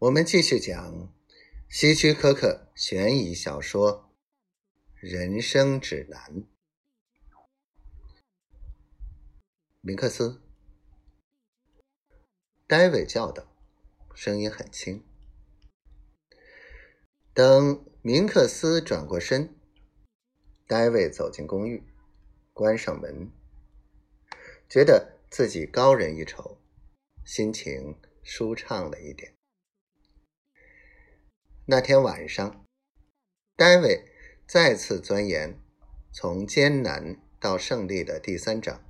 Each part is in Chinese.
我们继续讲希区柯克悬疑小说《人生指南》。明克斯，戴维叫道，声音很轻。等明克斯转过身，戴维走进公寓，关上门，觉得自己高人一筹，心情舒畅了一点。那天晚上，戴维再次钻研从艰难到胜利的第三章，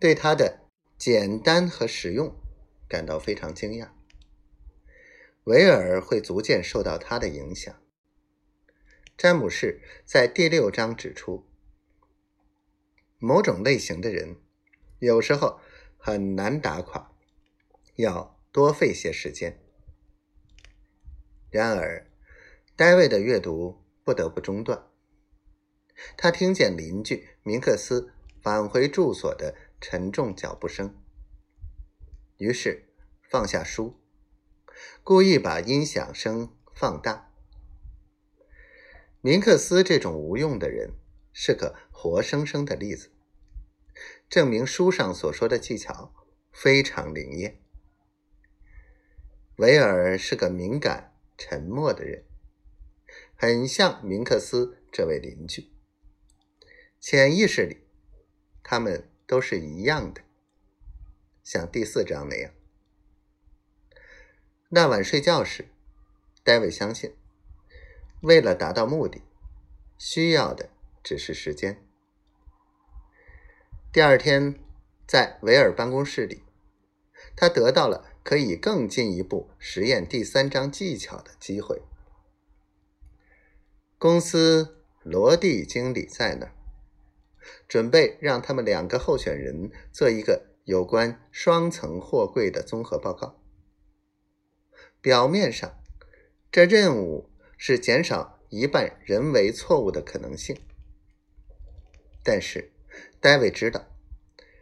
对它的简单和实用感到非常惊讶。维尔会逐渐受到他的影响。詹姆士在第六章指出，某种类型的人有时候很难打垮，要多费些时间。然而，戴维的阅读不得不中断。他听见邻居明克斯返回住所的沉重脚步声，于是放下书，故意把音响声放大。明克斯这种无用的人是个活生生的例子，证明书上所说的技巧非常灵验。维尔是个敏感。沉默的人，很像明克斯这位邻居。潜意识里，他们都是一样的，像第四章那样。那晚睡觉时，戴维相信，为了达到目的，需要的只是时间。第二天，在维尔办公室里，他得到了。可以更进一步实验第三章技巧的机会。公司罗蒂经理在那儿，准备让他们两个候选人做一个有关双层货柜的综合报告。表面上，这任务是减少一半人为错误的可能性，但是戴维知道，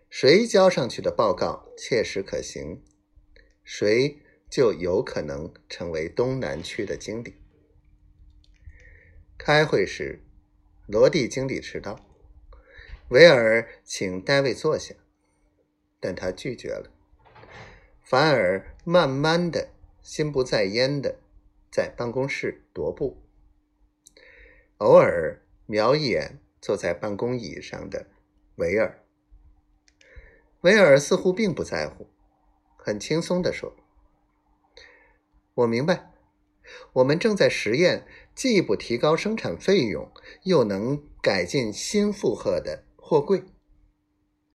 谁交上去的报告切实可行。谁就有可能成为东南区的经理。开会时，罗蒂经理迟到，维尔请戴维坐下，但他拒绝了，反而慢慢的、心不在焉的在办公室踱步，偶尔瞄一眼坐在办公椅上的维尔。维尔似乎并不在乎。很轻松地说：“我明白，我们正在实验既不提高生产费用，又能改进新负荷的货柜。